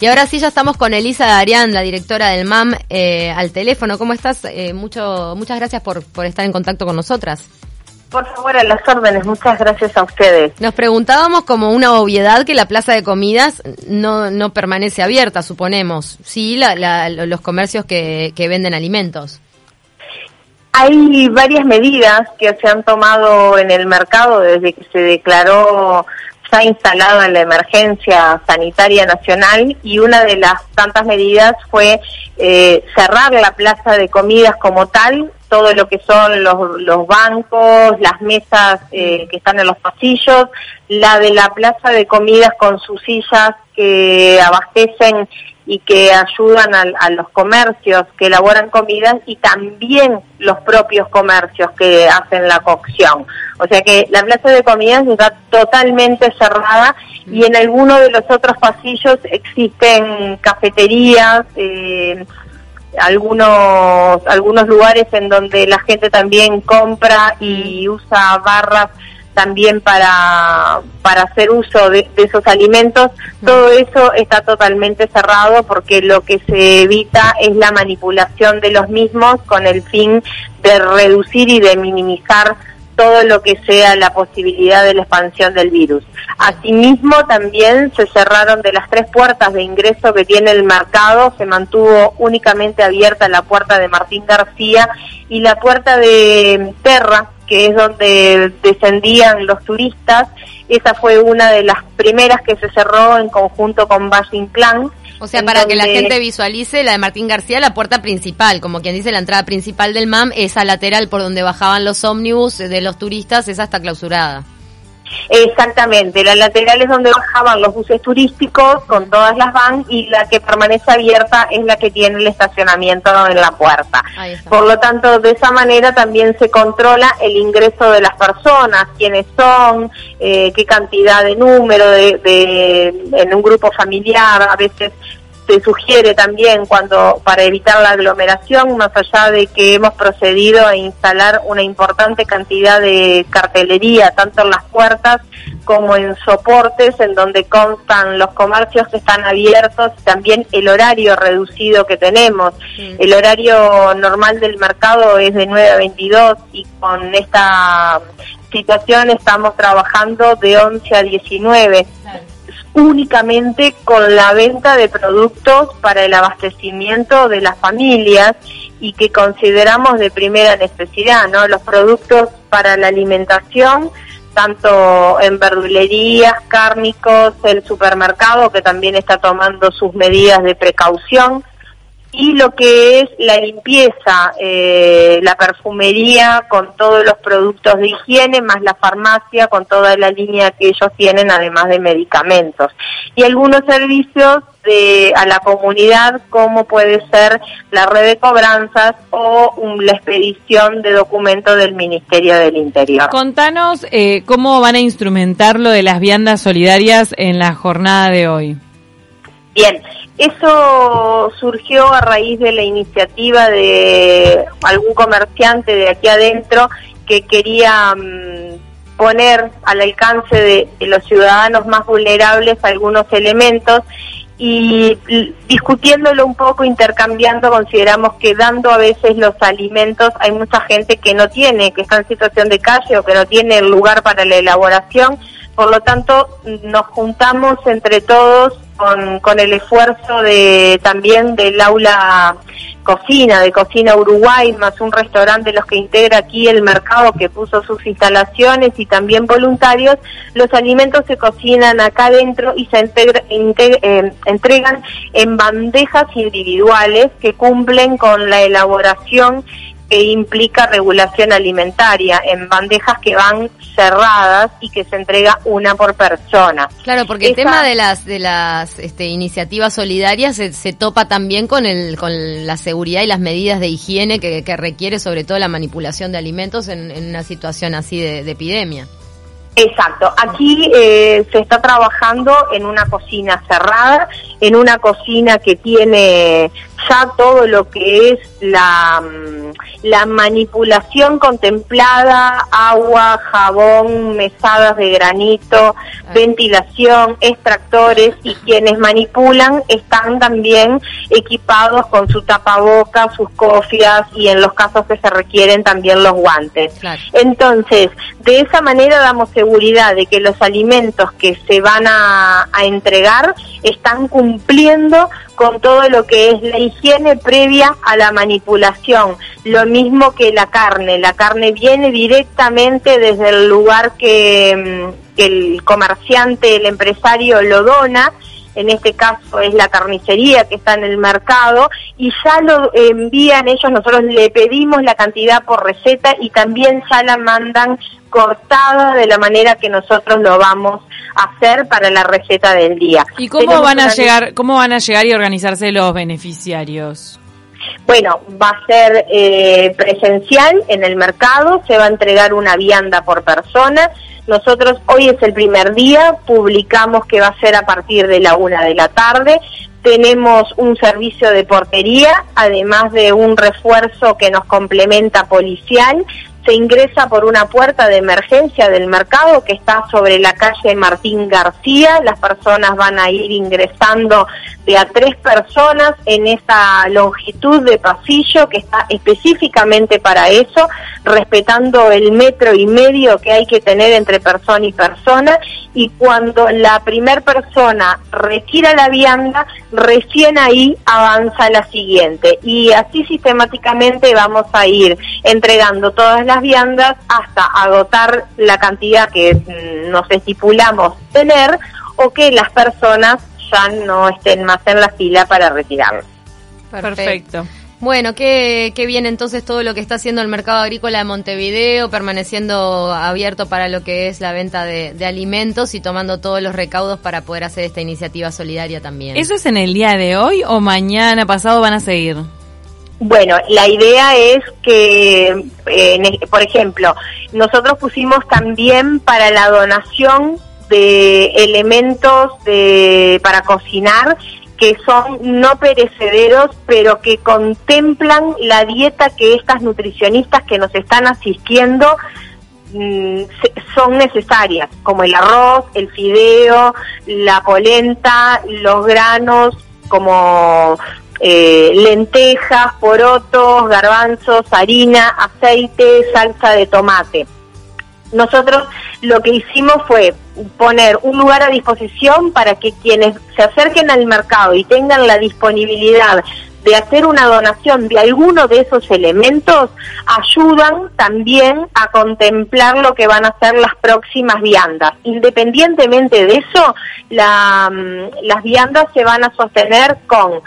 Y ahora sí ya estamos con Elisa Darián, la directora del MAM, eh, al teléfono. ¿Cómo estás? Eh, mucho, muchas gracias por, por estar en contacto con nosotras. Por favor, a las órdenes. Muchas gracias a ustedes. Nos preguntábamos como una obviedad que la plaza de comidas no, no permanece abierta, suponemos. Sí, la, la, los comercios que, que venden alimentos. Hay varias medidas que se han tomado en el mercado desde que se declaró está instalado en la emergencia sanitaria nacional y una de las tantas medidas fue eh, cerrar la plaza de comidas como tal, todo lo que son los, los bancos, las mesas eh, que están en los pasillos, la de la plaza de comidas con sus sillas que abastecen y que ayudan a, los comercios que elaboran comidas y también los propios comercios que hacen la cocción. O sea que la plaza de comidas está totalmente cerrada y en alguno de los otros pasillos existen cafeterías, eh, algunos algunos lugares en donde la gente también compra y usa barras también para, para hacer uso de, esos alimentos, todo eso está totalmente cerrado porque lo que se evita es la manipulación de los mismos con el fin de reducir y de minimizar todo lo que sea la posibilidad de la expansión del virus. Asimismo, también se cerraron de las tres puertas de ingreso que tiene el mercado, se mantuvo únicamente abierta la puerta de Martín García y la puerta de Terra, que es donde descendían los turistas. Esa fue una de las primeras que se cerró en conjunto con Valle Clan. O sea, para que la gente visualice la de Martín García, la puerta principal, como quien dice la entrada principal del MAM, esa lateral por donde bajaban los ómnibus de los turistas, esa está clausurada. Exactamente, la lateral es donde bajaban los buses turísticos con todas las vans y la que permanece abierta es la que tiene el estacionamiento en la puerta. Por lo tanto, de esa manera también se controla el ingreso de las personas, quiénes son, eh, qué cantidad de número de, de, en un grupo familiar, a veces se sugiere también cuando para evitar la aglomeración, más allá de que hemos procedido a instalar una importante cantidad de cartelería, tanto en las puertas como en soportes, en donde constan los comercios que están abiertos, también el horario reducido que tenemos. El horario normal del mercado es de 9 a 22 y con esta situación estamos trabajando de 11 a 19 únicamente con la venta de productos para el abastecimiento de las familias y que consideramos de primera necesidad, ¿no? Los productos para la alimentación, tanto en verdulerías, cárnicos, el supermercado que también está tomando sus medidas de precaución, y lo que es la limpieza, eh, la perfumería con todos los productos de higiene, más la farmacia con toda la línea que ellos tienen, además de medicamentos. Y algunos servicios de, a la comunidad, como puede ser la red de cobranzas o la expedición de documentos del Ministerio del Interior. Contanos eh, cómo van a instrumentar lo de las viandas solidarias en la jornada de hoy. Bien, eso surgió a raíz de la iniciativa de algún comerciante de aquí adentro que quería mm, poner al alcance de, los ciudadanos más vulnerables algunos elementos y discutiéndolo un poco, intercambiando, consideramos que dando a veces los alimentos, hay mucha gente que no tiene, que está en situación de calle o que no tiene el lugar para la elaboración, por lo tanto nos juntamos entre todos con, con el esfuerzo de también del aula cocina, de Cocina Uruguay, más un restaurante de los que integra aquí el mercado que puso sus instalaciones y también voluntarios, los alimentos se cocinan acá adentro y se eh, entregan en bandejas individuales que cumplen con la elaboración que implica regulación alimentaria en bandejas que van cerradas y que se entrega una por persona. Claro, porque el tema de las de las este, iniciativas solidarias se, topa también con el con la seguridad y las medidas de higiene que, requiere sobre todo la manipulación de alimentos en, una situación así de, epidemia. Exacto, aquí eh, se está trabajando en una cocina cerrada en una cocina que tiene ya todo lo que es la, mm, la manipulación contemplada, agua, jabón, mesadas de granito, ventilación, extractores y quienes manipulan están también equipados con su tapaboca, sus cofias y en los casos que se requieren también los guantes. Entonces, de esa manera damos seguridad de que los alimentos que se van a, a entregar están cumpliendo con todo lo que es la higiene previa a la manipulación. Lo mismo que la carne. La carne viene directamente desde el lugar que, mm, que el comerciante, el empresario lo dona en este caso es la carnicería que está en el mercado, y ya lo envían ellos, nosotros le pedimos la cantidad por receta y también ya la mandan cortada de la manera que nosotros lo vamos a hacer para la receta del día. ¿Y cómo van a llegar, cómo van a llegar y organizarse los beneficiarios? Bueno, va a ser eh, presencial en el mercado, se va a entregar una vianda por persona. Nosotros hoy es el primer día, publicamos que va a ser a partir de la una de la tarde. Tenemos un servicio de portería, además de un refuerzo que nos complementa policial se ingresa por una puerta de emergencia del mercado que está sobre la calle Martín García. Las personas van a ir ingresando de a tres personas en esa longitud de pasillo que está específicamente para eso, respetando el metro y medio que hay que tener entre persona y persona. Y cuando la primer persona retira la vianda, recién ahí avanza la siguiente. Y así sistemáticamente vamos a ir entregando todas las viandas hasta agotar la cantidad que mm, nos estipulamos tener o que las personas ya no estén más en la fila para retirarlo. Perfecto. Bueno, qué, qué bien entonces todo lo que está haciendo el mercado agrícola de Montevideo, permaneciendo abierto para lo que es la venta de, de, alimentos y tomando todos los recaudos para poder hacer esta iniciativa solidaria también. ¿Eso es en el día de hoy o mañana pasado van a seguir? Bueno, la idea es que, eh, por ejemplo, nosotros pusimos también para la donación de elementos de, para cocinar que son no perecederos, pero que contemplan la dieta que estas nutricionistas que nos están asistiendo mm, son necesarias, como el arroz, el fideo, la polenta, los granos, como eh, lentejas, porotos, garbanzos, harina, aceite, salsa de tomate. Nosotros lo que hicimos fue poner un lugar a disposición para que quienes se acerquen al mercado y tengan la disponibilidad de hacer una donación de alguno de esos elementos ayudan también a contemplar lo que van a ser las próximas viandas. Independientemente de eso, mm, las viandas se van a sostener con